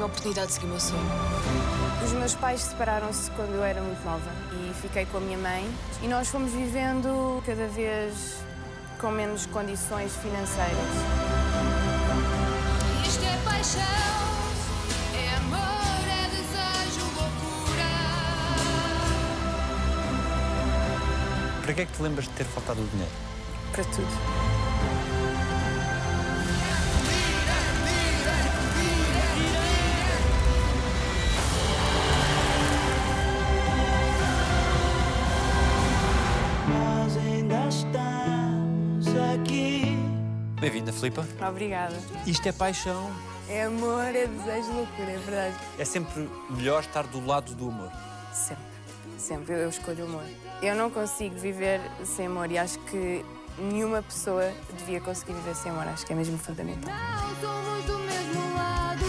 tenho a oportunidade de seguir o meu sonho. Os meus pais separaram-se quando eu era muito nova e fiquei com a minha mãe e nós fomos vivendo cada vez com menos condições financeiras. Isto é paixão, é amor, é desejo, loucura. Para que é que te lembras de ter faltado o dinheiro? Para tudo. Bem-vinda, Filipa. Obrigada. Isto é paixão. É amor, é desejo, loucura, é verdade. É sempre melhor estar do lado do amor. Sempre, sempre eu escolho o amor. Eu não consigo viver sem amor e acho que nenhuma pessoa devia conseguir viver sem amor. Acho que é mesmo fundamental. Não somos do mesmo lado,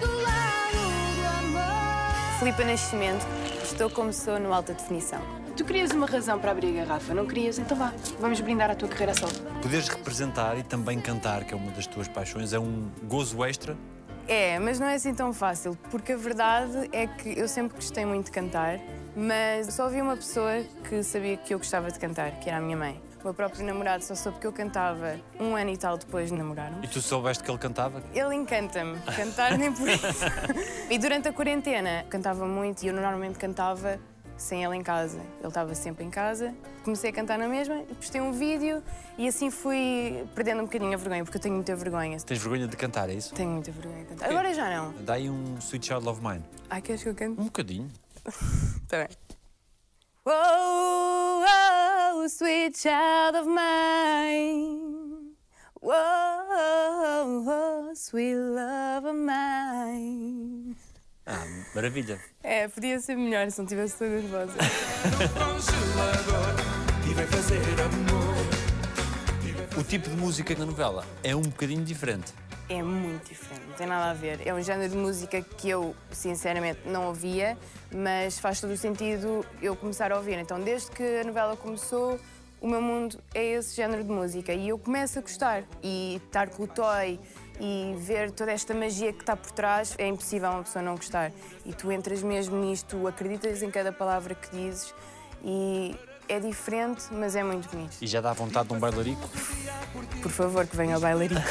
do lado do amor. Filipa Nascimento, estou como sou no alta definição. Tu querias uma razão para abrir a garrafa, não querias? Então vá, vamos brindar a tua carreira solo. Poderes representar e também cantar, que é uma das tuas paixões, é um gozo extra. É, mas não é assim tão fácil, porque a verdade é que eu sempre gostei muito de cantar, mas só havia uma pessoa que sabia que eu gostava de cantar, que era a minha mãe. O meu próprio namorado só soube que eu cantava um ano e tal depois de namorarmos. E tu soubeste que ele cantava? Ele encanta-me, cantar nem por isso. E durante a quarentena cantava muito e eu normalmente cantava sem ele em casa. Ele estava sempre em casa. Comecei a cantar na mesma e postei um vídeo e assim fui perdendo um bocadinho a vergonha, porque eu tenho muita vergonha. Tens vergonha de cantar, é isso? Tenho muita vergonha de cantar. Agora já não. Dá aí um Sweet Child of Mine. Ai, queres que eu cante? Um bocadinho. Tá bem. Whoa, whoa, sweet child of mine. Whoa, whoa, sweet love of mine. Ah, maravilha. É, podia ser melhor se não tivesse tão nervosa. O tipo de música na novela é um bocadinho diferente. É muito diferente, não tem nada a ver. É um género de música que eu, sinceramente, não ouvia, mas faz todo o sentido eu começar a ouvir. Então, desde que a novela começou, o meu mundo é esse género de música e eu começo a gostar. E estar com o Toy e ver toda esta magia que está por trás, é impossível uma pessoa não gostar. E tu entras mesmo nisto, acreditas em cada palavra que dizes e é diferente, mas é muito bonito. E já dá vontade de um bailarico? Por favor, que venha o bailarico.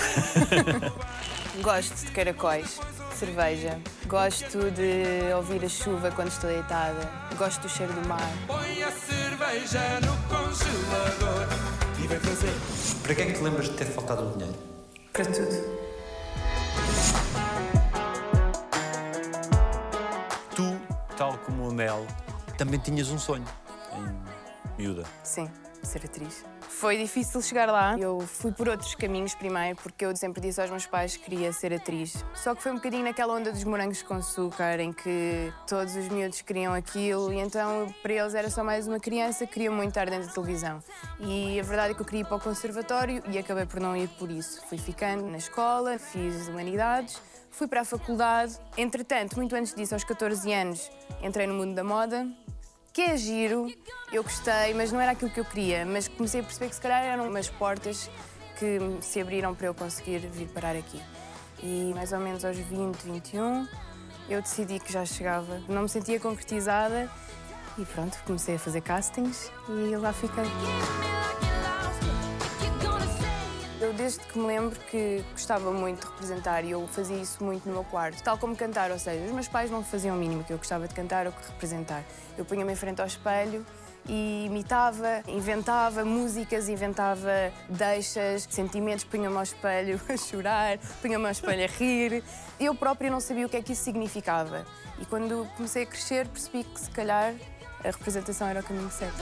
Gosto de caracóis, de cerveja. Gosto de ouvir a chuva quando estou deitada. Gosto do cheiro do mar. Põe a cerveja no congelador e vai fazer. Para que é que te lembras de ter faltado o dinheiro? Para tudo. Mel, também tinhas um sonho em miúda. Sim, ser atriz. Foi difícil chegar lá. Eu fui por outros caminhos primeiro, porque eu sempre disse aos meus pais que queria ser atriz. Só que foi um bocadinho naquela onda dos morangos com açúcar, em que todos os miúdos queriam aquilo, e então para eles era só mais uma criança que queria muito estar dentro da televisão. E a verdade é que eu queria ir para o conservatório e acabei por não ir por isso. Fui ficando na escola, fiz humanidades, fui para a faculdade. Entretanto, muito antes disso, aos 14 anos, entrei no mundo da moda, que é giro, eu gostei, mas não era aquilo que eu queria. Mas comecei a perceber que se calhar eram umas portas que se abriram para eu conseguir vir parar aqui. E mais ou menos aos 20, 21, eu decidi que já chegava. Não me sentia concretizada e pronto, comecei a fazer castings e lá fiquei. Eu desde que me lembro que gostava muito de representar e eu fazia isso muito no meu quarto, tal como cantar, ou seja, os meus pais não faziam o mínimo que eu gostava de cantar ou que representar. Eu punha-me em frente ao espelho e imitava, inventava músicas, inventava deixas, sentimentos, punha-me ao espelho a chorar, punha-me ao espelho a rir. Eu própria não sabia o que é que isso significava. E quando comecei a crescer percebi que se calhar a representação era o caminho certo.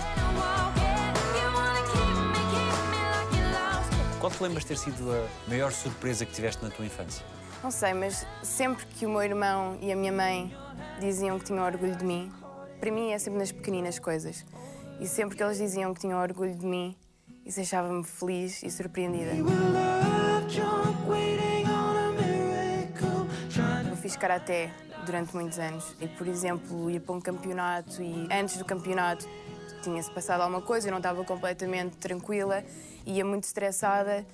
Qual te lembras ter sido a maior surpresa que tiveste na tua infância? Não sei, mas sempre que o meu irmão e a minha mãe diziam que tinham orgulho de mim, para mim é sempre nas pequeninas coisas. E sempre que eles diziam que tinham orgulho de mim, isso deixava-me feliz e surpreendida. Eu fiz karaté durante muitos anos e, por exemplo, ia para um campeonato e antes do campeonato tinha-se passado alguma coisa, eu não estava completamente tranquila, ia muito estressada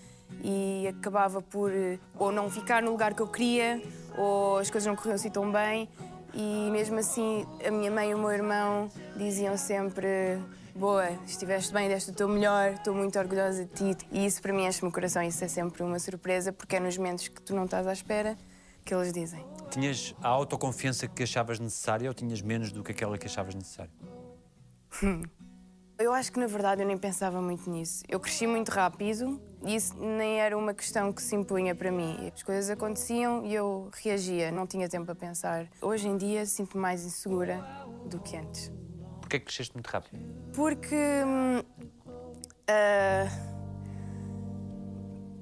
e acabava por eh, ou não ficar no lugar que eu queria ou as coisas não corriam assim tão bem e mesmo assim a minha mãe e o meu irmão diziam sempre boa, estiveste bem, deste o teu melhor, estou muito orgulhosa de ti e isso para mim enche-me o coração isso é sempre uma surpresa porque é nos momentos que tu não estás à espera que eles dizem. Tinhas a autoconfiança que achavas necessária ou tinhas menos do que aquela que achavas necessária? Eu acho que na verdade eu nem pensava muito nisso. Eu cresci muito rápido e isso nem era uma questão que se impunha para mim. As coisas aconteciam e eu reagia, não tinha tempo a pensar. Hoje em dia sinto-me mais insegura do que antes. Porquê é que cresceste muito rápido? Porque ah,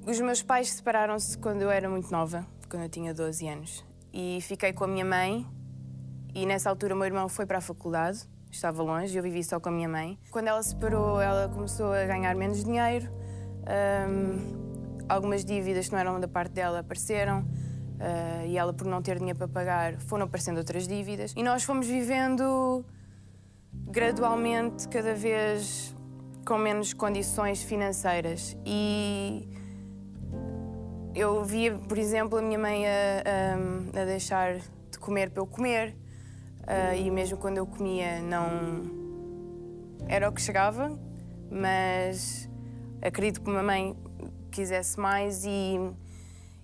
os meus pais separaram-se quando eu era muito nova, quando eu tinha 12 anos. E fiquei com a minha mãe e nessa altura o meu irmão foi para a faculdade, estava longe, eu vivi só com a minha mãe. Quando ela se separou, ela começou a ganhar menos dinheiro. hum, algumas dívidas que não eram da parte dela apareceram. ah, e ela, por não ter dinheiro para pagar, foram aparecendo outras dívidas. E nós fomos vivendo gradualmente, cada vez com menos condições financeiras. E eu via, por exemplo, a minha mãe a, a- a deixar de comer para eu comer. Ah, e mesmo quando eu comia, não era o que chegava, mas acredito que uma mãe quisesse mais e,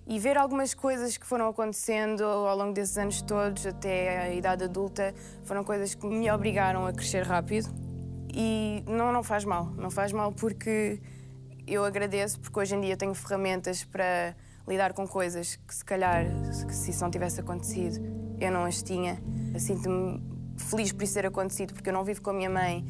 e ver algumas coisas que foram acontecendo ao longo desses anos todos, até a idade adulta, foram coisas que me obrigaram a crescer rápido. E não, não faz mal, não faz mal porque eu agradeço, porque hoje em dia tenho ferramentas para lidar com coisas que se calhar, se isso não tivesse acontecido, eu não as tinha. Sinto-me feliz por isso ter acontecido, porque eu não vivo com a minha mãe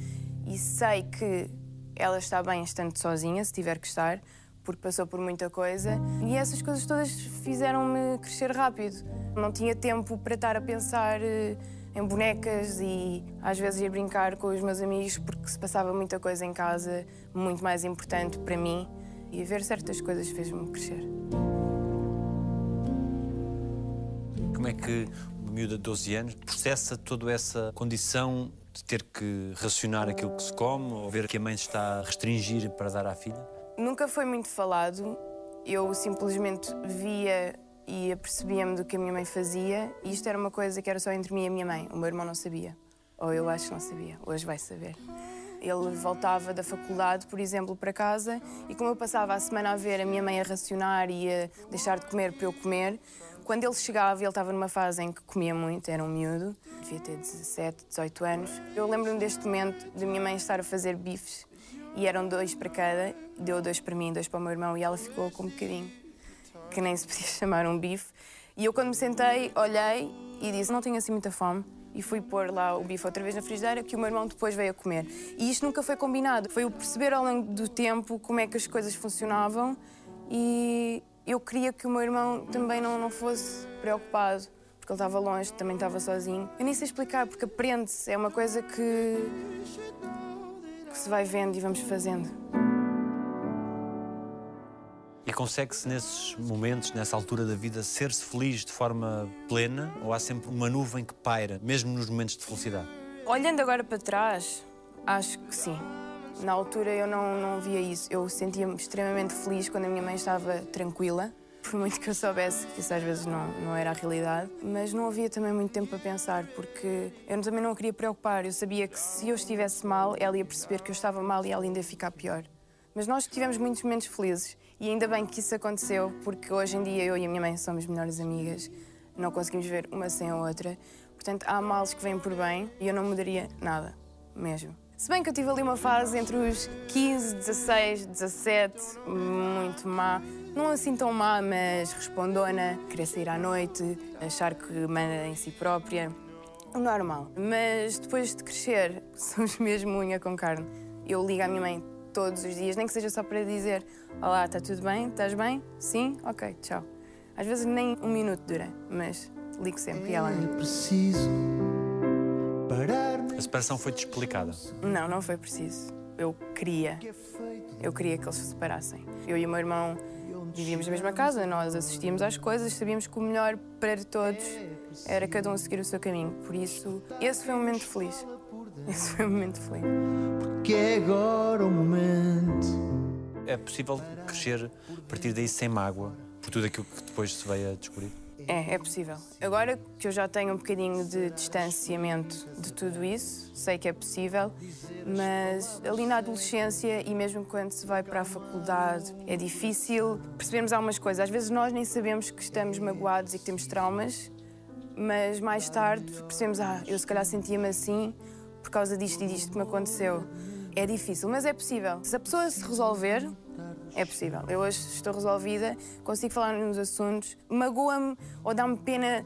e sei que ela está bem estando sozinha, se tiver que estar, porque passou por muita coisa. E essas coisas todas fizeram-me crescer rápido. Não tinha tempo para estar a pensar eh, em bonecas e às vezes ir brincar com os meus amigos porque se passava muita coisa em casa, muito mais importante para mim. E ver certas coisas fez-me crescer. Como é que uma miúda de 12 anos processa toda essa condição de ter que racionar aquilo que se come ou ver que a mãe está a restringir para dar à filha? Nunca foi muito falado. Eu simplesmente via e apercebia-me do que a minha mãe fazia. E isto era uma coisa que era só entre mim e a minha mãe. O meu irmão não sabia. Ou eu acho que não sabia. Hoje vai saber. Ele voltava da faculdade, por exemplo, para casa e como eu passava a semana a ver a minha mãe a racionar e a deixar de comer para eu comer, quando ele chegava, ele estava numa fase em que comia muito, era um miúdo, devia ter 17, 18 anos. Eu lembro-me deste momento de minha mãe estar a fazer bifes e eram dois para cada, deu dois para mim, dois para o meu irmão e ela ficou com um bocadinho, que nem se podia chamar um bife. E eu, quando me sentei, olhei e disse: Não tenho assim muita fome. E fui pôr lá o bife outra vez na frigideira, que o meu irmão depois veio a comer. E isto nunca foi combinado. Foi o perceber ao longo do tempo como é que as coisas funcionavam e eu queria que o meu irmão também não, não fosse preocupado, porque ele estava longe, também estava sozinho. Eu nem sei explicar, porque aprende-se, é uma coisa que, que se vai vendo e vamos fazendo. E consegue-se nesses momentos, nessa altura da vida, ser-se feliz de forma plena ou há sempre uma nuvem que paira, mesmo nos momentos de felicidade? Olhando agora para trás, acho que sim. Na altura eu não, não via isso. Eu sentia-me extremamente feliz quando a minha mãe estava tranquila, por muito que eu soubesse que isso às vezes não, não era a realidade. Mas não havia também muito tempo para pensar, porque eu também não queria preocupar. Eu sabia que se eu estivesse mal, ela ia perceber que eu estava mal e ela ainda ia ficar pior. Mas nós tivemos muitos momentos felizes e ainda bem que isso aconteceu, porque hoje em dia eu e a minha mãe somos melhores amigas, não conseguimos ver uma sem a outra. Portanto, há males que vêm por bem e eu não mudaria nada, mesmo. Se bem que eu tive ali uma fase entre os 15, 16, 17, muito má. Não assim tão má, mas respondona, querer sair à noite, achar que manda em si própria. O normal. Mas depois de crescer, somos mesmo unha com carne. Eu ligo à minha mãe todos os dias, nem que seja só para dizer: Olá, está tudo bem? Estás bem? Sim? Ok, tchau. Às vezes nem um minuto dura, mas ligo sempre e ela. É preciso parar A separação foi-te explicada. Não, não foi preciso. Eu queria. Eu queria que eles se separassem. Eu e o meu irmão vivíamos na mesma casa, nós assistíamos às coisas, sabíamos que o melhor para todos era cada um seguir o seu caminho. Por isso, esse foi um momento feliz. Esse foi um momento feliz. que é agora o momento. É possível crescer a partir daí sem mágoa, por tudo aquilo que depois se veio a descobrir? É, é possível. Agora que eu já tenho um bocadinho de distanciamento de tudo isso, sei que é possível, mas ali na adolescência e mesmo quando se vai para a faculdade é difícil percebermos algumas coisas. Às vezes nós nem sabemos que estamos magoados e que temos traumas, mas mais tarde percebemos, ah, eu se calhar sentia-me assim por causa disto e disto que me aconteceu. É difícil, mas é possível. Se a pessoa se resolver, é possível. Eu hoje estou resolvida, consigo falar nos assuntos. Magoa-me ou dá-me pena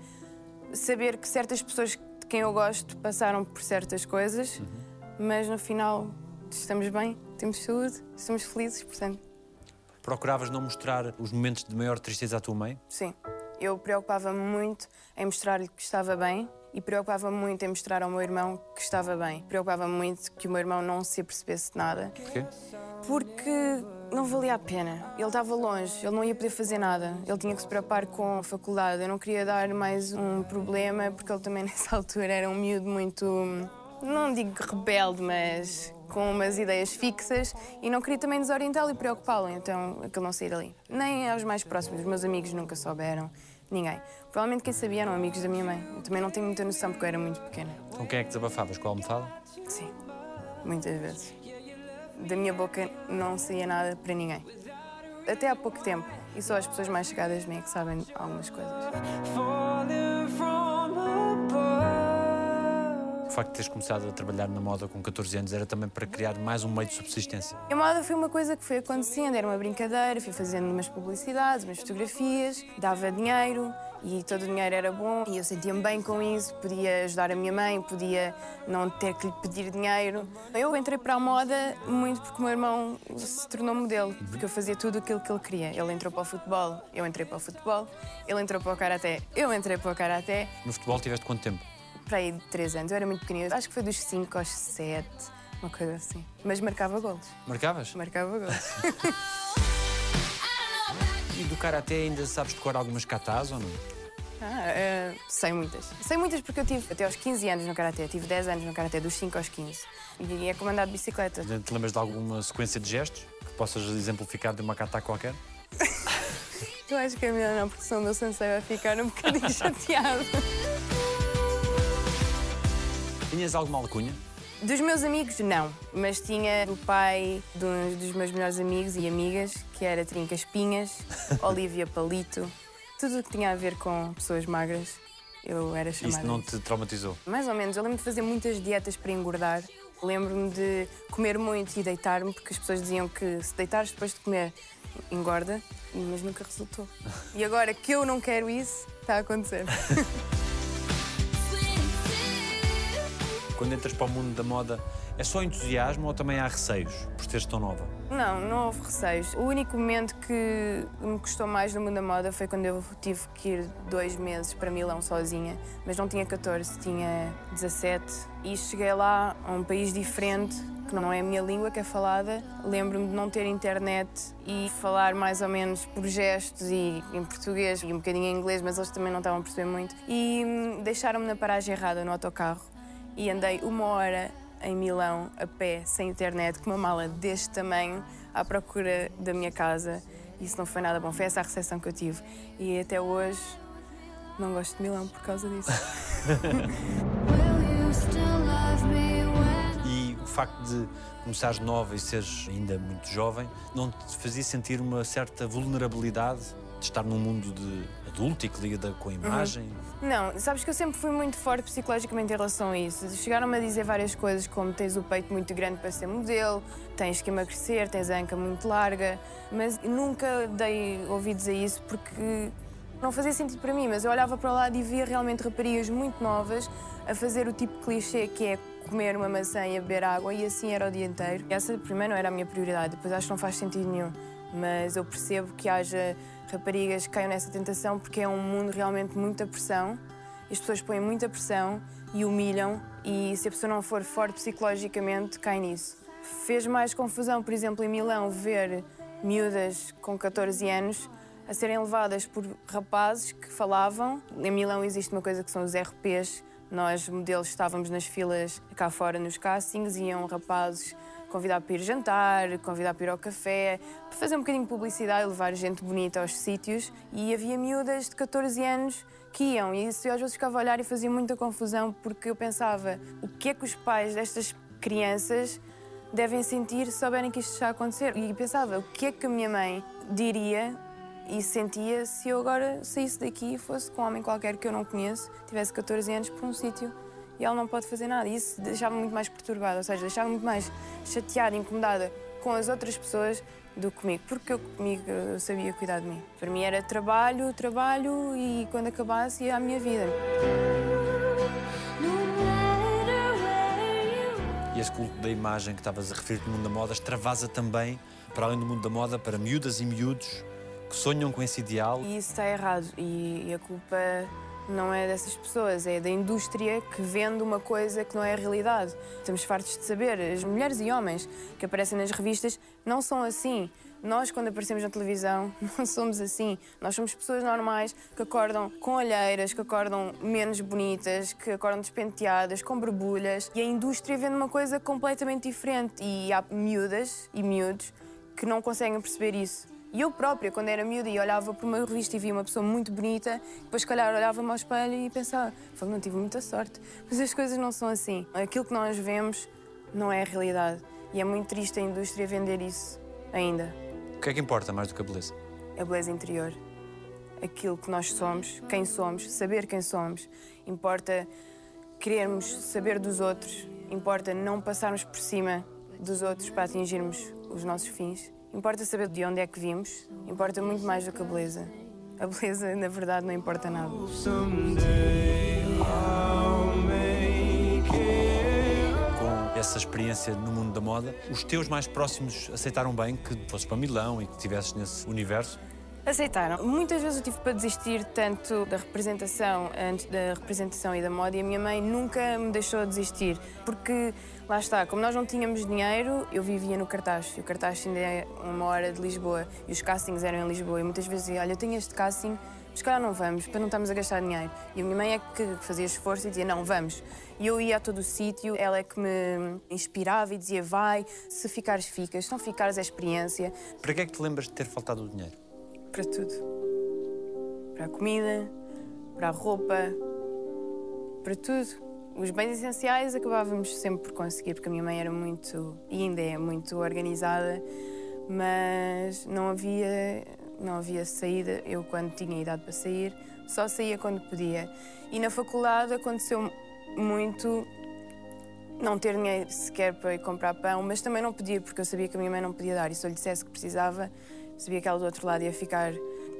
saber que certas pessoas de quem eu gosto passaram por certas coisas, mas no final estamos bem, temos saúde, estamos felizes, portanto, Procuravas não mostrar os momentos de maior tristeza à tua mãe? sim. Eu preocupava-me muito em mostrar-lhe que estava bem e preocupava-me muito em mostrar ao meu irmão que estava bem. Preocupava-me muito que o meu irmão não se apercebesse de nada. Porquê? Porque não valia a pena. Ele estava longe, ele não ia poder fazer nada. Ele tinha que se preocupar com a faculdade. Eu não queria dar mais um problema, porque ele também nessa altura era um miúdo muito. Não digo rebelde, mas com umas ideias fixas e não queria também desorientá-lo e preocupá-lo, então aquilo não sair dali. Nem aos mais próximos, os meus amigos nunca souberam, ninguém. Provavelmente quem sabia eram amigos da minha mãe. Eu também não tenho muita noção porque eu era muito pequena. Com quem é que desabafavas? Com a almofada? Sim, muitas vezes. Da minha boca não saía nada para ninguém. Até há pouco tempo. E só as pessoas mais chegadas a mim é que sabem algumas coisas. O facto de teres começado a trabalhar na moda com 14 anos era também para criar mais um meio de subsistência. A moda foi uma coisa que foi acontecendo, era uma brincadeira, fui fazendo umas publicidades, umas fotografias, dava dinheiro e todo o dinheiro era bom e eu sentia-me bem com isso, podia ajudar a minha mãe, podia não ter que lhe pedir dinheiro. Eu entrei para a moda muito porque o meu irmão se tornou modelo, porque eu fazia tudo aquilo que ele queria. Ele entrou para o futebol, eu entrei para o futebol, ele entrou para o karaté, eu entrei para o karaté. No futebol tiveste quanto tempo? Para aí de 3 anos, eu era muito pequenina, acho que foi dos 5 aos 7, uma coisa assim. Mas marcava golos, Marcavas? marcava golos. Do Karaté ainda sabes decorar algumas katas ou não? Ah, eh, sei muitas. Sei muitas porque eu tive até aos 15 anos no Karaté. Tive 10 anos no Karaté, dos 5 aos 15. E é comandado de bicicleta. Te lembras de alguma sequência de gestos que possas exemplificar de uma kata qualquer? Eu acho que é melhor não, porque senão o meu sensei vai ficar um bocadinho chateado. Tinhas alguma alcunha? Dos meus amigos, não. Mas tinha do pai de um dos meus melhores amigos e amigas, que era Trinca Espinhas, Olivia Palito. Tudo o que tinha a ver com pessoas magras, eu era chamada. Isso não te traumatizou? Mais ou menos. Eu lembro de fazer muitas dietas para engordar. Lembro-me de comer muito e deitar-me, porque as pessoas diziam que se deitares depois de comer, engorda, mas nunca resultou. E agora que eu não quero isso, está a acontecer. Quando entras para o mundo da moda, é só entusiasmo ou também há receios por seres tão nova? Não, não houve receios. O único momento que me custou mais no mundo da moda foi quando eu tive que ir dois meses para Milão sozinha, mas não tinha 14, tinha 17. E cheguei lá a um país diferente, que não é a minha língua que é falada. Lembro-me de não ter internet e falar mais ou menos por gestos e em português e um bocadinho em inglês, mas eles também não estavam a perceber muito. E hum, deixaram-me na paragem errada no autocarro e andei uma hora em Milão a pé, sem internet, com uma mala deste tamanho, à procura da minha casa. Isso não foi nada bom, foi essa a recepção que eu tive. E até hoje não gosto de Milão por causa disso. E o facto de começares nova e seres ainda muito jovem não te fazia sentir uma certa vulnerabilidade de estar num mundo de adulto e que lida com a imagem? Não, sabes que eu sempre fui muito forte psicologicamente em relação a isso. Chegaram-me a dizer várias coisas, como tens o peito muito grande para ser modelo, tens que emagrecer, tens a anca muito larga, mas nunca dei ouvidos a isso porque não fazia sentido para mim, mas eu olhava para o lado e via realmente raparigas muito novas a fazer o tipo de clichê que é comer uma maçã e beber água e assim era o dia inteiro. Essa primeiro não era a minha prioridade, depois acho que não faz sentido nenhum, mas eu percebo que haja raparigas caiam nessa tentação porque é um mundo realmente muita pressão. As pessoas põem muita pressão e humilham e se a pessoa não for forte psicologicamente, cai nisso. Fez mais confusão, por exemplo, em Milão, ver miúdas com 14 anos a serem levadas por rapazes que falavam. Em Milão existe uma coisa que são os RPs. Nós, modelos, estávamos nas filas cá fora nos castings e iam rapazes convidar para ir jantar, convidar para ir ao café, para fazer um bocadinho de publicidade levar gente bonita aos sítios. E havia miúdas de 14 anos que iam, e isso eu às vezes ficava a olhar e fazia muita confusão, porque eu pensava, o que é que os pais destas crianças devem sentir se souberem que isto está a acontecer? E pensava, o que é que a minha mãe diria e sentia se eu agora saísse daqui e fosse com um homem qualquer que eu não conheço, tivesse 14 anos por um sítio e ela não pode fazer nada. E isso deixava-me muito mais perturbada, ou seja, deixava-me muito mais chateada, incomodada com as outras pessoas do que comigo, porque eu comigo eu sabia cuidar de mim. Para mim era trabalho, trabalho e quando acabasse ia à minha vida. E esse culto da imagem que estavas a referir no mundo da moda extravasa também, para além do mundo da moda, para miúdas e miúdos que sonham com esse ideal. E isso está errado e, e a culpa não é dessas pessoas, é da indústria que vende uma coisa que não é a realidade. Estamos fartos de saber, as mulheres e homens que aparecem nas revistas não são assim. Nós, quando aparecemos na televisão, não somos assim. Nós somos pessoas normais que acordam com olheiras, que acordam menos bonitas, que acordam despenteadas, com borbulhas. E a indústria vende uma coisa completamente diferente. E há miúdas e miúdos que não conseguem perceber isso. E eu própria, quando era miúda e olhava para uma revista e via uma pessoa muito bonita, depois, se calhar, olhava-me ao espelho e pensava, "Fogo, não tive muita sorte. Mas as coisas não são assim. Aquilo que nós vemos não é a realidade. E é muito triste a indústria vender isso ainda. O que é que importa mais do que a beleza? A beleza interior. Aquilo que nós somos, quem somos, saber quem somos. Importa querermos saber dos outros. Importa não passarmos por cima dos outros para atingirmos os nossos fins. Importa saber de onde é que vimos. Importa muito mais do que a beleza. A beleza, na verdade, não importa nada. Com essa experiência no mundo da moda, os teus mais próximos aceitaram bem que fosses para Milão e que estivesses nesse universo? Aceitaram. Muitas vezes eu tive para desistir tanto da representação, antes da representação e da moda, e a minha mãe nunca me deixou desistir. Porque, lá está, como nós não tínhamos dinheiro, eu vivia no cartaz. E o cartaz ainda é uma hora de Lisboa. E os castings eram em Lisboa. E muitas vezes dizia, olha, eu tenho este casting, mas calhar não vamos, para não estarmos a gastar dinheiro. E a minha mãe é que fazia esforço e dizia, não, vamos. E eu ia a todo o sítio, ela é que me inspirava e dizia, vai, se ficares, ficas. Se não ficares, é experiência. Para que é que te lembras de ter faltado o dinheiro? Para tudo. Para a comida, para a roupa, para tudo. Os bens essenciais acabávamos sempre por conseguir, porque a minha mãe era muito, e ainda é muito organizada, mas não havia, não havia saída. Eu, quando tinha idade para sair, só saía quando podia. E na faculdade aconteceu muito não ter dinheiro sequer para ir comprar pão, mas também não podia, porque eu sabia que a minha mãe não podia dar. E se eu lhe dissesse que precisava, sabia que ela do outro lado ia ficar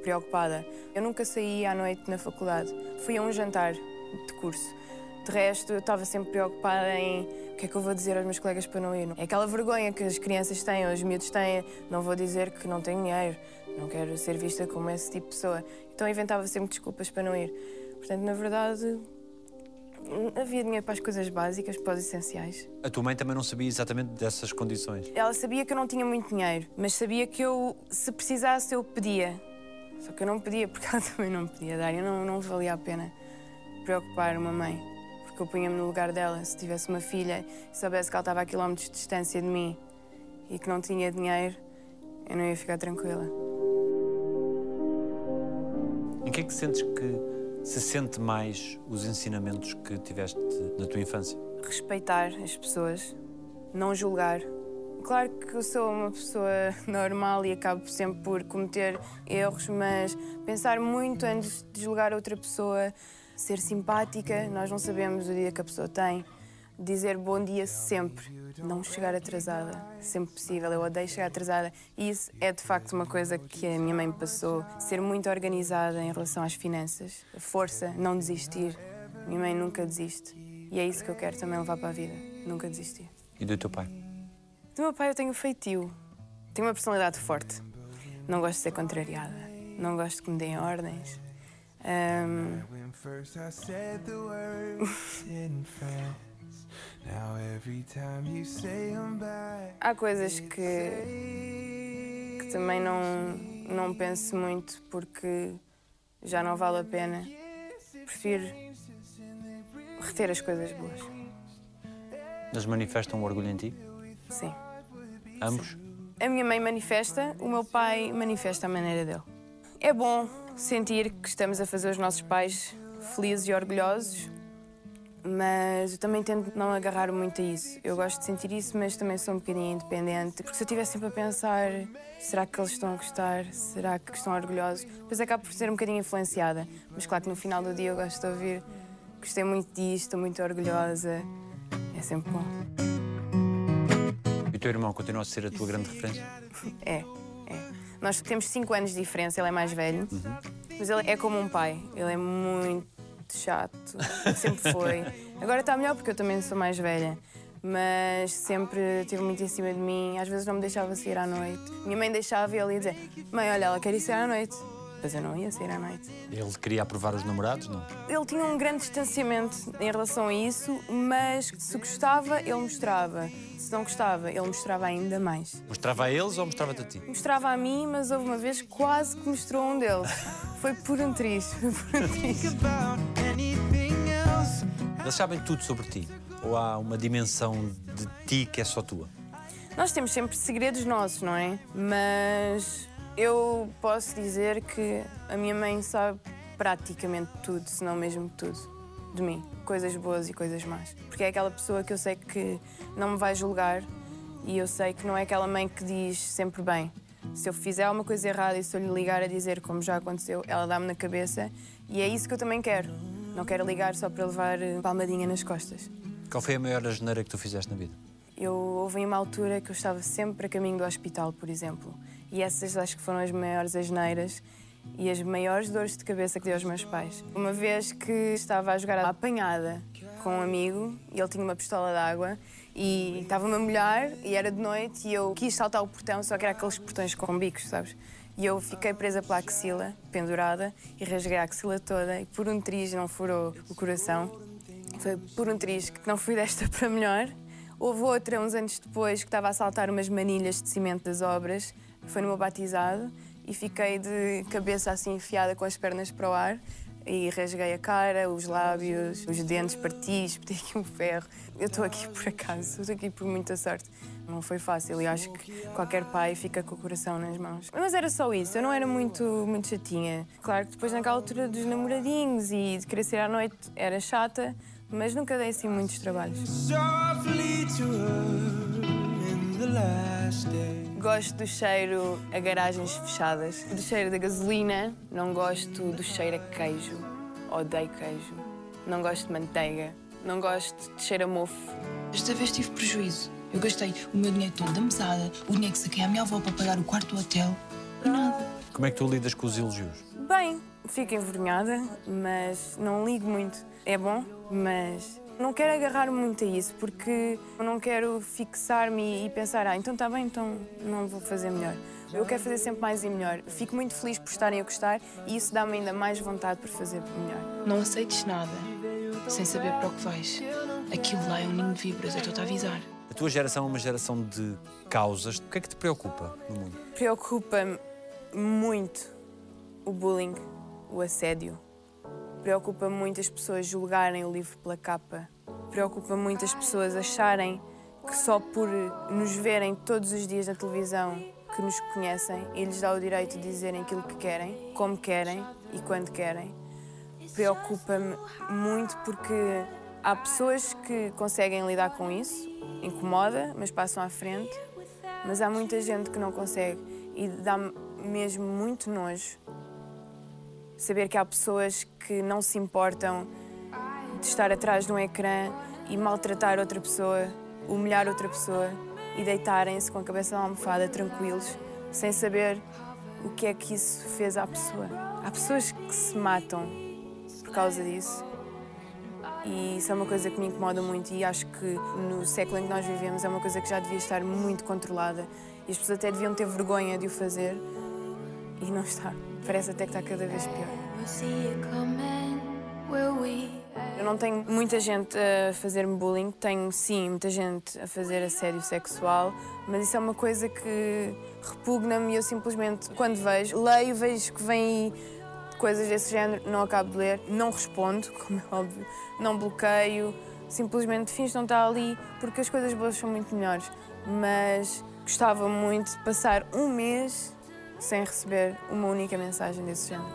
preocupada. Eu nunca saía à noite na faculdade. Fui a um jantar de curso. De resto, eu estava sempre preocupada em o que é que eu vou dizer aos meus colegas para não ir. É aquela vergonha que as crianças têm, os miúdos têm. Não vou dizer que não tenho dinheiro, não quero ser vista como esse tipo de pessoa. Então inventava sempre desculpas para não ir. Portanto, na verdade, havia dinheiro para as coisas básicas, para os essenciais. A tua mãe também não sabia exatamente dessas condições. Ela sabia que eu não tinha muito dinheiro, mas sabia que eu, se precisasse, eu pedia. Só que eu não pedia porque ela também não podia dar. E não, não valia a pena preocupar uma mãe. Porque eu punha-me no lugar dela. Se tivesse uma filha e soubesse que ela estava a quilómetros de distância de mim e que não tinha dinheiro, eu não ia ficar tranquila. Em que é que sentes que se sente mais os ensinamentos que tiveste na tua infância? respeitar as pessoas, não julgar. Claro que eu sou uma pessoa normal e acabo sempre por cometer erros, mas pensar muito antes de julgar outra pessoa, ser simpática, nós não sabemos o dia que a pessoa tem. Dizer bom dia sempre, não chegar atrasada, sempre possível. Eu odeio chegar atrasada e isso é de facto uma coisa que a minha mãe me passou. Ser muito organizada em relação às finanças, força, não desistir. Minha mãe nunca desiste e é isso que eu quero também levar para a vida, nunca desistir. E do teu pai? Do meu pai eu tenho feitio. Tenho uma personalidade forte. Não gosto de ser contrariada. Não gosto que me deem ordens. Ahm, When first I said the words in France. Now every time you say I'm back. há coisas que, que também não, não penso muito porque já não vale a pena. Prefiro reter as coisas boas. Eles manifestam um orgulho em ti? Sim. Ambos? A minha mãe manifesta, o meu pai manifesta a maneira dele. É bom sentir que estamos a fazer os nossos pais felizes e orgulhosos, mas eu também tento não agarrar muito a isso. Eu gosto de sentir isso, mas também sou um bocadinho independente, porque se eu estiver sempre a pensar será que eles estão a gostar, será que estão orgulhosos, depois acabo por ser um bocadinho influenciada. Mas claro que no final do dia eu gosto de ouvir gostei muito disto, estou muito orgulhosa. É sempre bom. E o teu irmão continua a ser a tua grande referência? É, é. Nós temos 5 anos de diferença, ele é mais velho, mas ele é como um pai. Ele é muito chato, sempre foi. Agora está melhor porque eu também sou mais velha, mas sempre esteve muito em cima de mim. Às vezes não me deixava sair à noite. Minha mãe deixava e ele ia dizer: Mãe, olha, ela quer ir sair à noite. Mas eu não ia sair à noite. Ele queria aprovar os namorados, não? Ele tinha um grande distanciamento em relação a isso, mas se gostava, ele mostrava. Se não gostava, ele mostrava ainda mais. Mostrava a eles ou mostrava-te a ti? Mostrava a mim, mas houve uma vez que quase que mostrou um deles. Foi por um triz, foi por um. Eles sabem tudo sobre ti? Ou há uma dimensão de ti que é só tua? Nós temos sempre segredos nossos, não é? Mas eu posso dizer que a minha mãe sabe praticamente tudo, se não mesmo tudo, de mim. Coisas boas e coisas más. Porque é aquela pessoa que eu sei que não me vai julgar e eu sei que não é aquela mãe que diz sempre bem. Se eu fizer alguma coisa errada e se eu lhe ligar a dizer, como já aconteceu, ela dá-me na cabeça e é isso que eu também quero. Não quero ligar só para levar eh, palmadinha nas costas. Qual foi a maior asneira que tu fizeste na vida? Eu houve uma altura que eu estava sempre a caminho do hospital, por exemplo. E essas acho que foram as maiores asneiras e as maiores dores de cabeça que dei aos meus pais. Uma vez que estava a jogar a apanhada com um amigo e ele tinha uma pistola de água e estava-me a molhar e era de noite e eu quis saltar o portão, só que era aqueles portões com bicos, sabes? E eu fiquei presa pela axila, pendurada, e rasguei a axila toda e por um triz não furou o coração. Foi por um triz que não fui desta para melhor. Houve outra, uns anos depois, que estava a saltar umas manilhas de cimento das obras. Foi no meu batizado e fiquei de cabeça assim enfiada com as pernas para o ar. E rasguei a cara, os lábios, os dentes, parti, espetei aqui um ferro. Eu estou aqui por acaso, estou aqui por muita sorte. Não foi fácil e acho que qualquer pai fica com o coração nas mãos. Mas era só isso, eu não era muito, muito chatinha. Claro que depois, naquela altura dos namoradinhos e de querer sair à noite, era chata, mas nunca dei assim muitos trabalhos. Gosto do cheiro a garagens fechadas, do cheiro da gasolina, não gosto do cheiro a queijo, odeio queijo, não gosto de manteiga, não gosto de cheiro a mofo. Esta vez tive prejuízo. Eu gastei o meu dinheiro todo da mesada, o dinheiro que saquei à minha avó para pagar o quarto do hotel e nada. Como é que tu lidas com os elogios? Bem, fico envergonhada, mas não ligo muito. É bom, mas não quero agarrar muito a isso, porque eu não quero fixar-me e pensar, ah, então está bem, então não vou fazer melhor. Eu quero fazer sempre mais e melhor. Fico muito feliz por estarem a gostar e isso dá-me ainda mais vontade por fazer melhor. Não aceites nada sem saber para o que vais. Aquilo lá é um ninho de vibras, eu estou-te a avisar. A tua geração é uma geração de causas. O que é que te preocupa no mundo? Preocupa-me muito o bullying, o assédio. Preocupa muito as pessoas julgarem o livro pela capa. Preocupa muito as pessoas acharem que só por nos verem todos os dias na televisão que nos conhecem e lhes dá o direito de dizerem aquilo que querem, como querem e quando querem. Preocupa-me muito porque há pessoas que conseguem lidar com isso, incomoda, mas passam à frente, mas há muita gente que não consegue e dá-me mesmo muito nojo saber que há pessoas que não se importam de estar atrás de um ecrã e maltratar outra pessoa, humilhar outra pessoa e deitarem-se com a cabeça na almofada tranquilos, sem saber o que é que isso fez à pessoa. Há pessoas que se matam por causa disso e isso é uma coisa que me incomoda muito e acho que no século em que nós vivemos é uma coisa que já devia estar muito controlada e as pessoas até deviam ter vergonha de o fazer e não está. Parece até que está cada vez pior. Eu não tenho muita gente a fazer-me bullying, tenho sim muita gente a fazer assédio sexual, mas isso é uma coisa que repugna-me e eu simplesmente, quando vejo, leio, vejo que vem coisas desse género, não acabo de ler, não respondo, como é óbvio, não bloqueio, simplesmente finjo não estar ali, porque as coisas boas são muito melhores. Mas Gostava muito de passar um mês sem receber uma única mensagem desse género.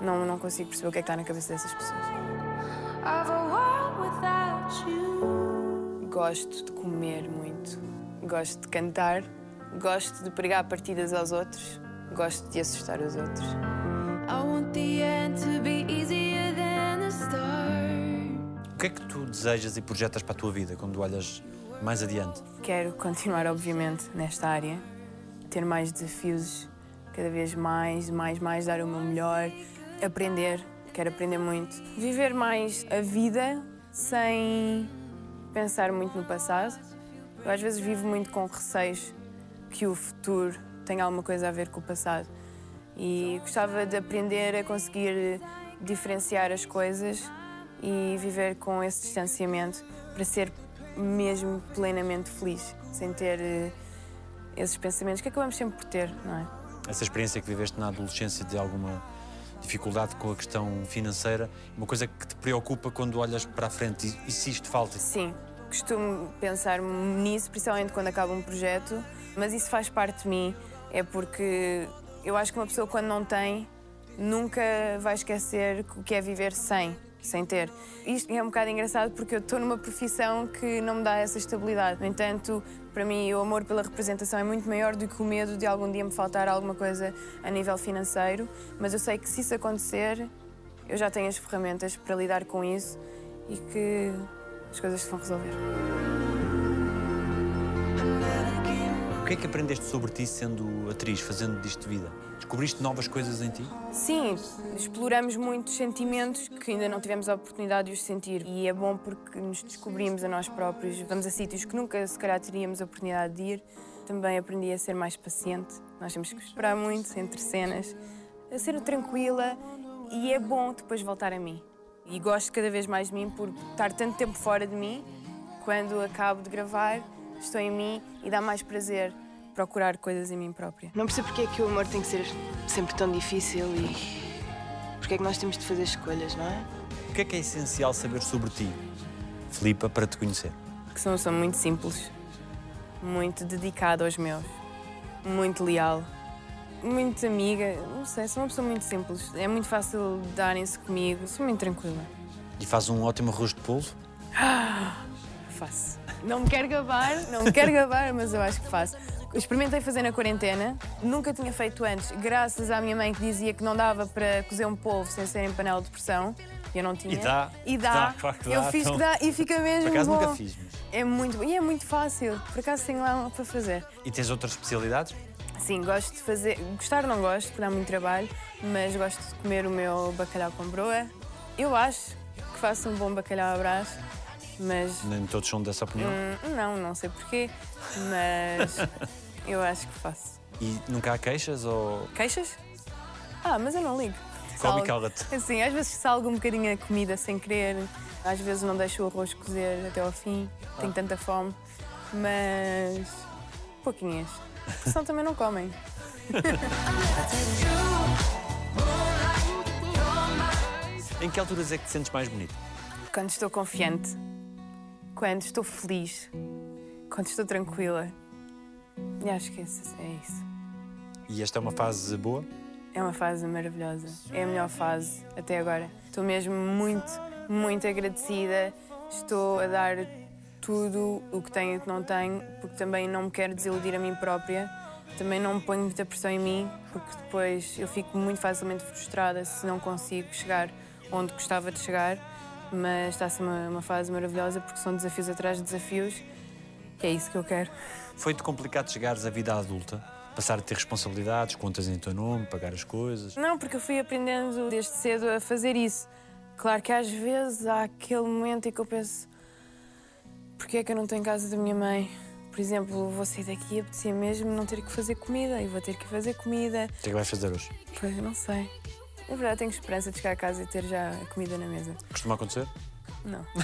Não, não consigo perceber o que é que está na cabeça dessas pessoas. Gosto de comer muito, gosto de cantar, gosto de pregar partidas aos outros, gosto de assustar os outros. I want the end to be easier than the start. O que é que tu desejas e projetas para a tua vida quando olhas mais adiante? Quero continuar, obviamente, nesta área, ter mais desafios, cada vez mais, mais, mais, dar o meu melhor, aprender, quero aprender muito. Viver mais a vida sem pensar muito no passado. Eu às vezes vivo muito com receios que o futuro tenha alguma coisa a ver com o passado. E gostava de aprender a conseguir diferenciar as coisas e viver com esse distanciamento para ser mesmo plenamente feliz, sem ter eh, esses pensamentos que acabamos sempre por ter, não é? Essa experiência que viveste na adolescência de alguma dificuldade com a questão financeira, uma coisa que te preocupa quando olhas para a frente e, e se isto falta? Sim, costumo pensar nisso, principalmente quando acaba um projeto, mas isso faz parte de mim. É porque eu acho que uma pessoa, quando não tem, nunca vai esquecer o que é viver sem, sem ter. Isto é um bocado engraçado porque eu estou numa profissão que não me dá essa estabilidade. No entanto, para mim, o amor pela representação é muito maior do que o medo de algum dia me faltar alguma coisa a nível financeiro. Mas eu sei que se isso acontecer, eu já tenho as ferramentas para lidar com isso e que as coisas se vão resolver. O que é que aprendeste sobre ti sendo atriz, fazendo disto de vida? Descobriste novas coisas em ti? Sim, exploramos muitos sentimentos que ainda não tivemos a oportunidade de os sentir. E é bom porque nos descobrimos a nós próprios. Vamos a sítios que nunca, se calhar, teríamos a oportunidade de ir. Também aprendi a ser mais paciente. Nós temos que esperar muito entre cenas. A ser tranquila e é bom depois voltar a mim. E gosto cada vez mais de mim por estar tanto tempo fora de mim. Quando acabo de gravar, estou em mim e dá mais prazer procurar coisas em mim própria. Não percebo porque é que o amor tem que ser sempre tão difícil e porque é que nós temos de fazer escolhas, não é? O que é que é essencial saber sobre ti, Filipa, para te conhecer? que sou uma pessoa muito simples, muito dedicada aos meus, muito leal, muito amiga. Não sei, sou uma pessoa muito simples. É muito fácil darem-se comigo, sou muito tranquila. E faz um ótimo arroz de polvo? Faço. Não me quero gabar, não me quero gabar, mas eu acho que faço. Experimentei fazer na quarentena, nunca tinha feito antes, graças à minha mãe que dizia que não dava para cozer um polvo sem ser em panela de pressão. Eu não tinha. E dá. E dá. Dá, claro que Eu dá, fiz então. que dá e fica mesmo Por acaso bom. nunca fiz, mas... É muito bom. E é muito fácil. Por acaso tenho lá para fazer. E tens outras especialidades? Sim, gosto de fazer. Gostar não gosto, porque dá muito trabalho, mas gosto de comer o meu bacalhau com broa. Eu acho que faço um bom bacalhau à brás, mas. Nem todos são dessa opinião. hum, não, não sei porquê, mas eu acho que faço. E nunca há queixas ou... Queixas? Ah, mas eu não ligo. Come e cala-te. Assim, às vezes salgo um bocadinho a comida sem querer, às vezes não deixo o arroz cozer até ao fim, tenho tanta fome, mas. pouquinhas. Porque senão também não comem. Em que alturas é que te sentes mais bonito? Quando estou confiante, quando estou feliz, quando estou tranquila. E acho que é isso. E esta é uma fase boa? É uma fase maravilhosa. É a melhor fase até agora. Estou mesmo muito, muito agradecida. Estou a dar tudo o que tenho e o que não tenho, porque também não me quero desiludir a mim própria. Também não me ponho muita pressão em mim, porque depois eu fico muito facilmente frustrada se não consigo chegar onde gostava de chegar. Mas está a ser uma, uma fase maravilhosa, porque são desafios atrás de desafios, que é isso que eu quero. Foi-te complicado chegares à vida adulta? Passar a ter responsabilidades, contas em teu nome, pagar as coisas? Não, porque eu fui aprendendo desde cedo a fazer isso. Claro que às vezes há aquele momento em que eu penso: porquê é que eu não estou em casa da minha mãe? Por exemplo, vou sair daqui e apetecia mesmo não ter que fazer comida e vou ter que fazer comida. O que é que vais fazer hoje? Pois, não sei. Na verdade, tenho esperança de chegar a casa e ter já a comida na mesa. Costuma acontecer? Não.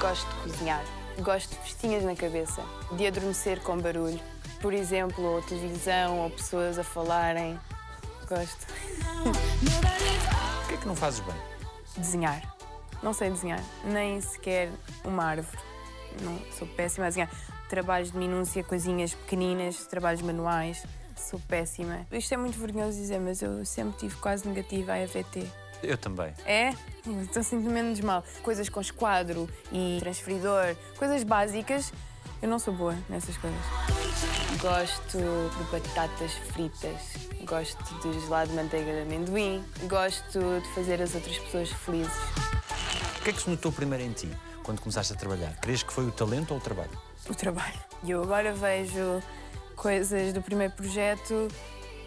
Gosto de cozinhar. Gosto de festinhas na cabeça. De adormecer com barulho. Por exemplo, ou televisão, ou pessoas a falarem. Gosto. O que é que não fazes bem? Desenhar. Não sei desenhar. Nem sequer uma árvore. Não, sou péssima a desenhar. trabalhos de minúcia, coisinhas pequeninas, trabalhos manuais. Sou péssima. Isto é muito vergonhoso dizer, mas eu sempre tive quase negativa à EVT. Eu também. É? Estou sentindo menos mal. Coisas com esquadro e transferidor, coisas básicas, eu não sou boa nessas coisas. Gosto de batatas fritas, gosto de gelado de manteiga de amendoim, gosto de fazer as outras pessoas felizes. O que é que se notou primeiro em ti, quando começaste a trabalhar? Crês que foi o talento ou o trabalho? o trabalho. E eu agora vejo coisas do primeiro projeto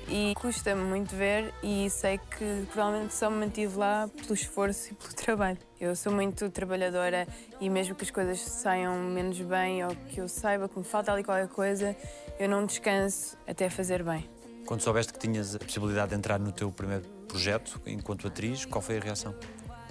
e custa-me muito ver e sei que provavelmente só me mantive lá pelo esforço e pelo trabalho. Eu sou muito trabalhadora e mesmo que as coisas saiam menos bem ou que eu saiba que me falta ali qualquer coisa, eu não descanso até fazer bem. Quando soubeste que tinhas a possibilidade de entrar no teu primeiro projeto enquanto atriz, qual foi a reação?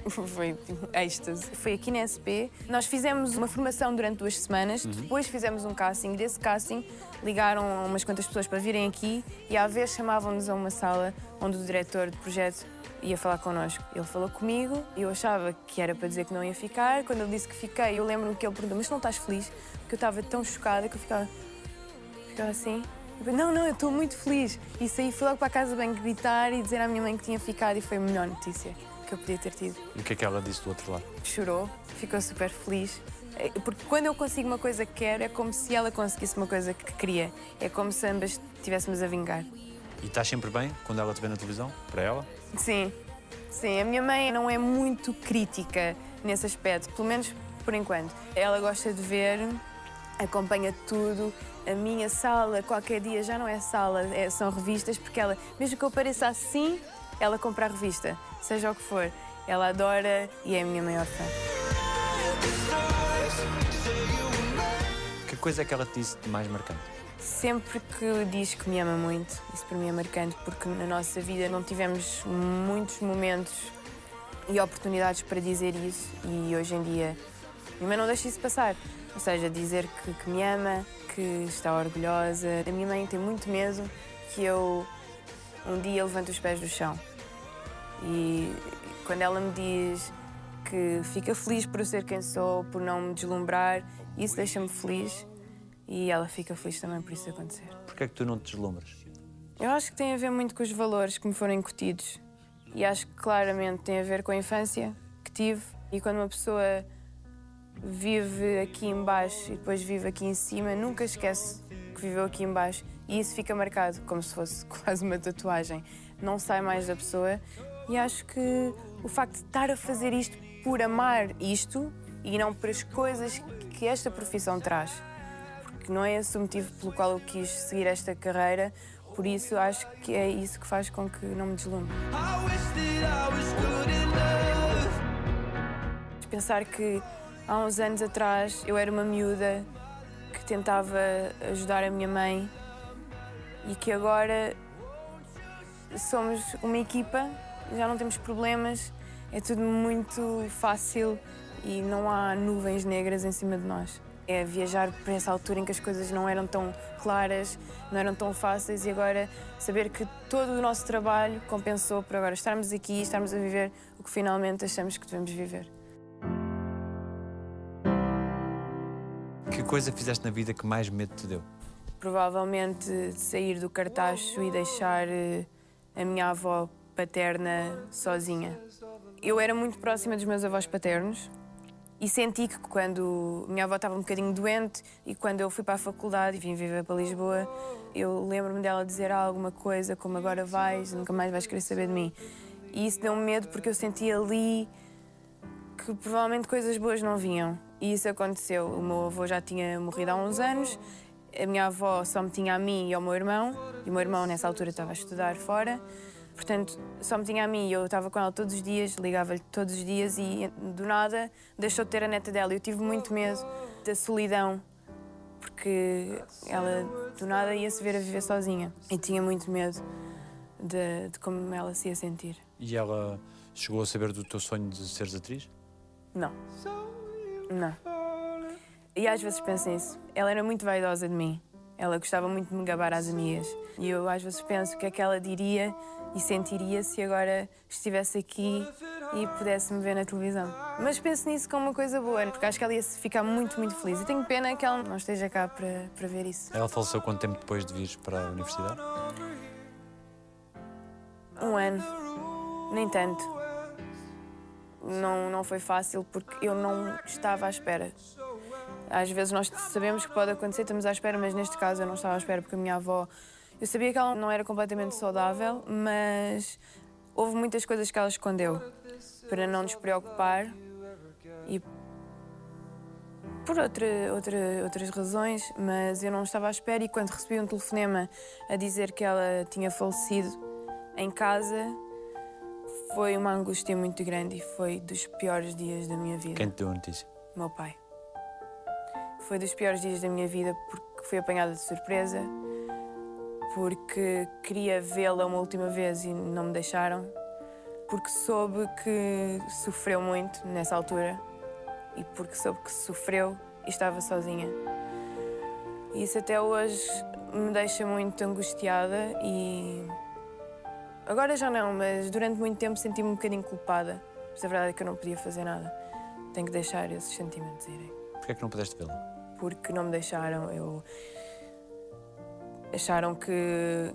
Foi tipo, êxtase. Foi aqui na SP. Nós fizemos uma formação durante duas semanas, depois fizemos um casting. Desse casting, ligaram umas quantas pessoas para virem aqui e à vez chamavam-nos a uma sala onde o diretor de projeto ia falar connosco. Ele falou comigo eu achava que era para dizer que não ia ficar. Quando ele disse que fiquei, eu lembro-me que ele perguntou: Mas não estás feliz? Porque eu estava tão chocada que eu ficava, ficava assim. Eu não, não, eu estou muito feliz. E saí, fui logo para a casa bem gritar e dizer à minha mãe que tinha ficado e foi a melhor notícia que eu podia ter tido E o que é que ela disse do outro lado? chorou, ficou super feliz. É, Porque quando eu consigo uma coisa que quero, é como se ela conseguisse uma coisa que queria. É como se ambas estivéssemos a vingar. E estás sempre bem quando ela te vê na televisão? Para ela? Sim, sim. A minha mãe não é muito crítica nesse aspecto, pelo menos por enquanto. Ela gosta de ver, acompanha tudo. A minha sala, qualquer dia, já não é sala, é- são revistas, porque ela, mesmo que eu pareça assim, ela compra a revista, seja o que for. Ela adora e é a minha maior fã. Que coisa é que ela te disse de mais marcante? Sempre que diz que me ama muito, isso para mim é marcante, porque na nossa vida não tivemos muitos momentos e oportunidades para dizer isso e hoje em dia minha mãe não deixa isso passar. Ou seja, dizer que, que me ama, que está orgulhosa. A minha mãe tem muito medo que eu um dia levante os pés do chão. E quando ela me diz que fica feliz por eu ser quem sou, por não me deslumbrar, isso deixa-me feliz e ela fica feliz também por isso acontecer. Porquê é que tu não te deslumbras? Eu acho que tem a ver muito com os valores que me foram incutidos e acho que claramente tem a ver com a infância que tive e quando uma pessoa vive aqui em baixo e depois vive aqui em cima, nunca esquece que viveu aqui em baixo e isso fica marcado como se fosse quase uma tatuagem. Não sai mais da pessoa e acho que o facto de estar a fazer isto por amar isto e não por as coisas que esta profissão traz porque não é esse o motivo pelo qual eu quis seguir esta carreira, por isso acho que é isso que faz com que não me deslumbre. Pensar que há uns anos atrás eu era uma miúda que tentava ajudar a minha mãe e que agora somos uma equipa, já não temos problemas, é tudo muito fácil e não há nuvens negras em cima de nós. É viajar para essa altura em que as coisas não eram tão claras, não eram tão fáceis e agora saber que todo o nosso trabalho compensou por agora estarmos aqui e estarmos a viver o que finalmente achamos que devemos viver. Que coisa fizeste na vida que mais medo te deu? Provavelmente sair do cartacho e deixar eh, a minha avó paterna sozinha. Eu era muito próxima dos meus avós paternos e senti que quando minha avó estava um bocadinho doente e quando eu fui para a faculdade e vim viver para Lisboa, eu lembro-me dela dizer alguma coisa como agora vais, nunca mais vais querer saber de mim. E isso deu-me medo porque eu senti ali que provavelmente coisas boas não vinham. E isso aconteceu. O meu avô já tinha morrido há uns anos, a minha avó só me tinha a mim e ao meu irmão, e o meu irmão nessa altura estava a estudar fora. Portanto, só me tinha a mim eu estava com ela todos os dias, ligava-lhe todos os dias e do nada deixou de ter a neta dela. Eu tive muito medo da solidão, porque ela do nada ia se ver a viver sozinha. E tinha muito medo de, de como ela se ia sentir. E ela chegou a saber do teu sonho de seres atriz? Não. Não. E às vezes penso nisso. Ela era muito vaidosa de mim. Ela gostava muito de me gabar às amigas. E eu às vezes penso o que é que ela diria e sentiria se agora estivesse aqui e pudesse me ver na televisão. Mas penso nisso como uma coisa boa, porque acho que ela ia ficar muito, muito feliz. E tenho pena que ela não esteja cá para, para ver isso. Ela faleceu quanto tempo depois de vir para a universidade? Um ano, nem tanto. Não, não foi fácil porque eu não estava à espera. Às vezes nós sabemos que pode acontecer, estamos à espera, mas neste caso eu não estava à espera porque a minha avó. Eu sabia que ela não era completamente saudável, mas houve muitas coisas que ela escondeu para não nos preocupar e por outra, outra, outras razões, mas eu não estava à espera e quando recebi um telefonema a dizer que ela tinha falecido em casa, foi uma angústia muito grande e foi dos piores dias da minha vida. Quem te deu a notícia? Meu pai. Foi dos piores dias da minha vida porque fui apanhada de surpresa, porque queria vê-la uma última vez e não me deixaram, porque soube que sofreu muito nessa altura e porque soube que sofreu e estava sozinha. Isso até hoje me deixa muito angustiada e. Agora já não, mas durante muito tempo senti-me um bocadinho culpada. Mas a verdade é que eu não podia fazer nada. Tenho que deixar esses sentimentos irem Porquê é que não pudeste vê-la? Porque não me deixaram. Eu acharam que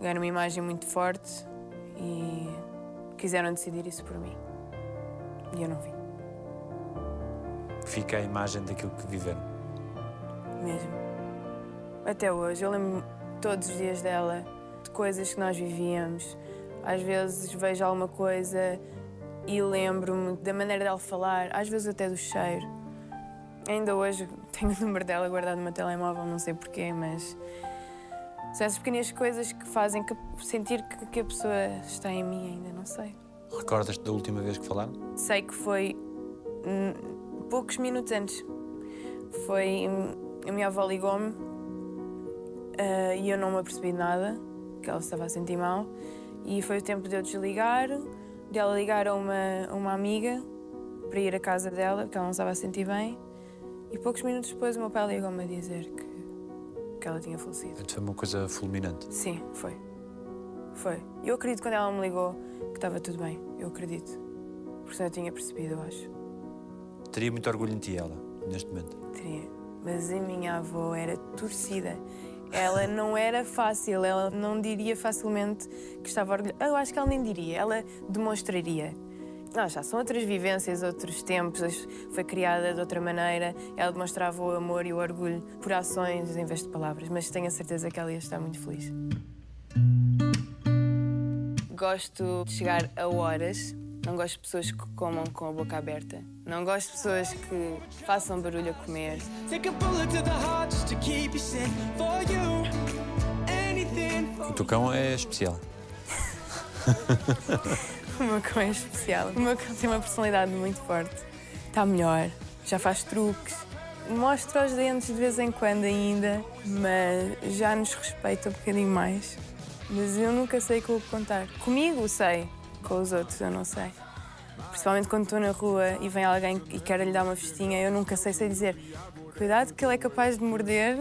era uma imagem muito forte e quiseram decidir isso por mim. E eu não vi, Fica a imagem daquilo que viveram. mesmo. Até hoje, eu lembro todos os dias dela, de coisas que nós vivíamos. Às vezes vejo alguma coisa e lembro-me da maneira dela falar, às vezes até do cheiro. Ainda hoje tenho o número dela guardado no meu telemóvel, não sei porquê, mas são essas pequenas coisas que fazem que- sentir que, que a pessoa está em mim ainda, não sei. Recordas-te da última vez que falaram? Sei que foi hum, poucos minutos antes. Foi. hum, a minha avó ligou-me ah, e eu não me apercebi de nada, que ela estava a sentir mal. E foi o tempo de eu desligar, de ela ligar a uma, a uma amiga para ir à casa dela, porque ela não estava a sentir bem. E poucos minutos depois o meu pai ligou-me a dizer que, que ela tinha falecido. Portanto, Foi uma coisa fulminante. Sim, foi. Foi. Eu acredito quando ela me ligou que estava tudo bem. Eu acredito. Porque senão eu tinha percebido, eu acho. Teria muito orgulho em ti, ela, neste momento. Teria. Mas a minha avó era torcida. Ela não era fácil, ela não diria facilmente que estava orgulhosa. Eu acho que ela nem diria, ela demonstraria. Ah, já são outras vivências, outros tempos, foi criada de outra maneira. Ela demonstrava o amor e o orgulho por ações em vez de palavras, mas tenho a certeza que ela ia estar muito feliz. Gosto de chegar a horas. Não gosto de pessoas que comam com a boca aberta. Não gosto de pessoas que façam barulho a comer. Take a bullet to the heart just to keep you safe for you. Anything for O teu cão é especial. O meu cão é especial. O meu cão tem uma personalidade muito forte. Está melhor, já faz truques. Mostra os dentes de vez em quando ainda, mas já nos respeita um bocadinho mais. Mas eu nunca sei com o que contar. Comigo sei, com os outros eu não sei. Principalmente quando estou na rua e vem alguém e quer lhe dar uma festinha, eu nunca sei sei dizer cuidado que ele é capaz de morder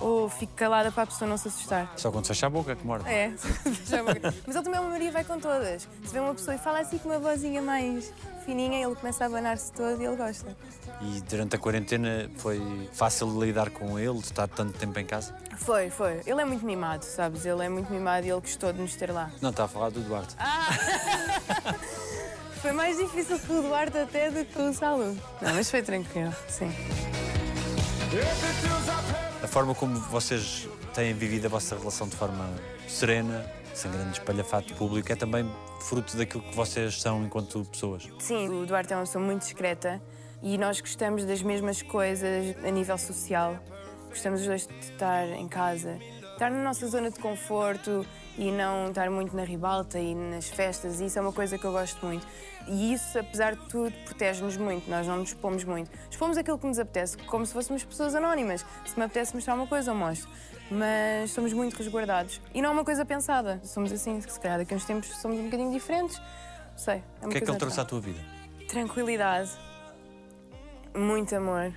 ou fico calada para a pessoa não se assustar. Só quando fecha a boca que morde. É, já vou- mas ele também é uma Maria vai com todas. Se vê uma pessoa e fala assim com uma vozinha mais fininha, ele começa a abanar-se todo e ele gosta. E durante a quarentena foi fácil de lidar com ele, de estar tanto tempo em casa? Foi, foi. Ele é muito mimado, sabes? Ele é muito mimado e ele gostou de nos ter lá. Não, está a falar do Duarte. Foi mais difícil que o Duarte até do que o Salu. Não, mas foi tranquilo, sim. A forma como vocês têm vivido a vossa relação de forma serena, sem grande espalhafato público, é também fruto daquilo que vocês são enquanto pessoas. Sim, o Duarte é uma pessoa muito discreta e nós gostamos das mesmas coisas a nível social. Gostamos os dois de estar em casa, estar na nossa zona de conforto e não estar muito na ribalta e nas festas. Isso é uma coisa que eu gosto muito. E isso, apesar de tudo, protege-nos muito. Nós não nos expomos muito. Expomos aquilo que nos apetece, como se fôssemos pessoas anónimas. Se me apetece mostrar uma coisa, eu mostro. Mas somos muito resguardados. E não é uma coisa pensada. Somos assim, se calhar daqui a uns tempos somos um bocadinho diferentes. Não sei. É uma O que é que ele trouxe à tua vida? Tranquilidade, muito amor,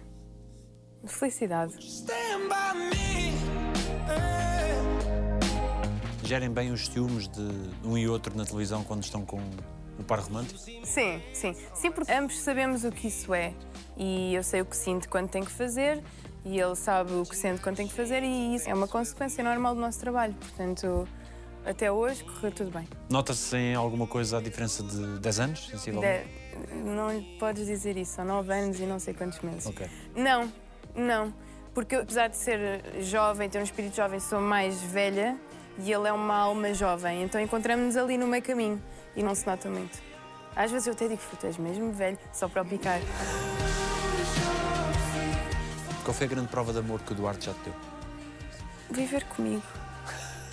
felicidade. stand by me. Gerem bem os ciúmes de um e outro na televisão quando estão com O par romântico? Sim, sim. Sim, porque ambos sabemos o que isso é. E eu sei o que sinto quando tenho que fazer, e ele sabe o que sente quando tem que fazer, e isso é uma consequência normal do nosso trabalho. Portanto, até hoje correu tudo bem. Nota-se em alguma coisa a diferença de 10 anos, sensivelmente? De- não lhe podes dizer isso, são nove anos e não sei quantos meses. Ok. Não, não. Porque apesar de ser jovem, ter um espírito jovem, sou mais velha e ele é uma alma jovem. Então encontramos-nos ali no meio caminho e não se nota muito. Às vezes eu até digo, "Puta, és mesmo velho, só para o picar. Qual foi a grande prova de amor que o Duarte já te deu? Viver comigo.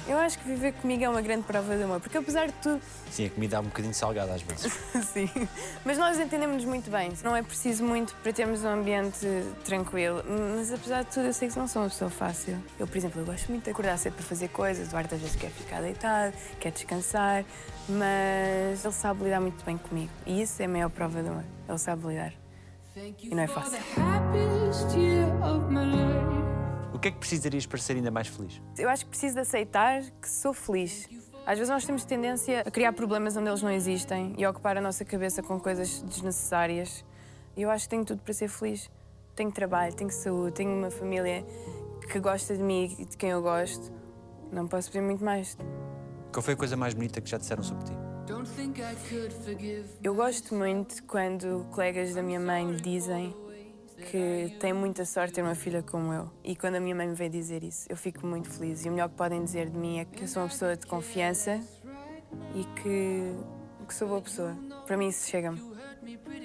Eu acho que viver comigo é uma grande prova de amor, porque apesar de tudo, Sim, a comida é um bocadinho salgada às vezes. Sim, mas nós entendemos-nos muito bem. Não é preciso muito para termos um ambiente tranquilo. Mas apesar de tudo, eu sei que não sou uma pessoa fácil. Eu, por exemplo, eu gosto muito de acordar cedo para fazer coisas. O Duarte às vezes quer ficar deitado, quer descansar, mas ele sabe lidar muito bem comigo. E isso é a maior prova de amor. Ele sabe lidar. E não é fácil. Que é que precisarias para ser ainda mais feliz? Eu acho que preciso de aceitar que sou feliz. Às vezes nós temos tendência a criar problemas onde eles não existem e a ocupar a nossa cabeça com coisas desnecessárias. E eu acho que tenho tudo para ser feliz. Tenho trabalho, tenho saúde, tenho uma família que gosta de mim e de quem eu gosto. Não posso pedir muito mais. Qual foi a coisa mais bonita que já disseram sobre ti? Don't think I could forgive. Eu gosto muito quando colegas da minha mãe me dizem que têm muita sorte ter uma filha como eu. E quando a minha mãe me vem dizer isso, eu fico muito feliz. E o melhor que podem dizer de mim é que eu sou uma pessoa de confiança e que, que sou boa pessoa. Para mim isso chega-me.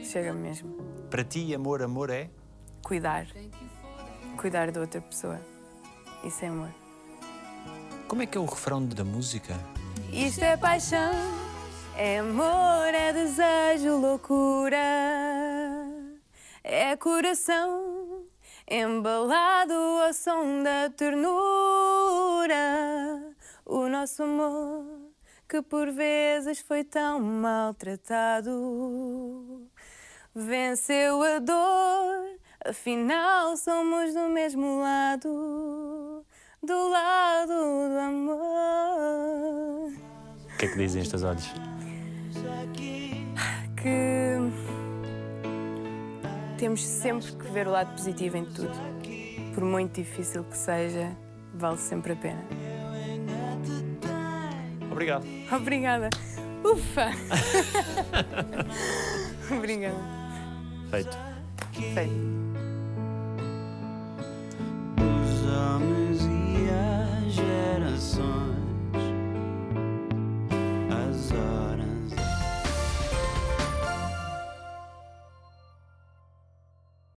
Chega-me mesmo. Para ti, amor, amor é? Cuidar. Cuidar de outra pessoa. Isso é amor. Como é que é o refrão da música? Isto é paixão, é amor, é desejo, loucura. É coração embalado ao som da ternura. O nosso amor, que por vezes foi tão maltratado, venceu a dor. Afinal, somos do mesmo lado, do lado do amor. O que é que dizem estes olhos? que temos sempre que ver o lado positivo em tudo. Por muito difícil que seja, vale sempre a pena. Obrigado. Obrigada. Ufa! Obrigada. Feito. Feito. Os homens e as gerações.